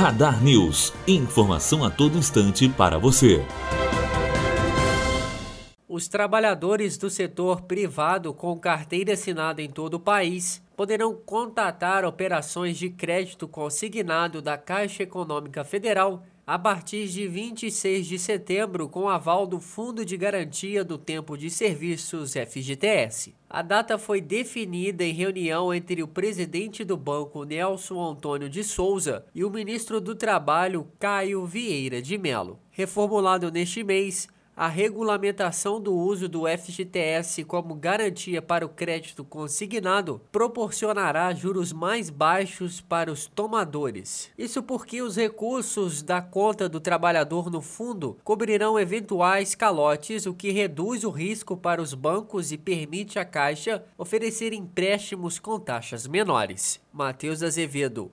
Radar News. Informação a todo instante para você. Os trabalhadores do setor privado com carteira assinada em todo o país poderão contatar operações de crédito consignado da Caixa Econômica Federal a partir de 26 de setembro com aval do Fundo de Garantia do Tempo de Serviços FGTS. A data foi definida em reunião entre o presidente do banco Nelson Antônio de Souza e o ministro do Trabalho Caio Vieira de Melo. Reformulado neste mês, a regulamentação do uso do FGTS como garantia para o crédito consignado proporcionará juros mais baixos para os tomadores. Isso porque os recursos da conta do trabalhador no fundo cobrirão eventuais calotes, o que reduz o risco para os bancos e permite à Caixa oferecer empréstimos com taxas menores. Matheus Azevedo,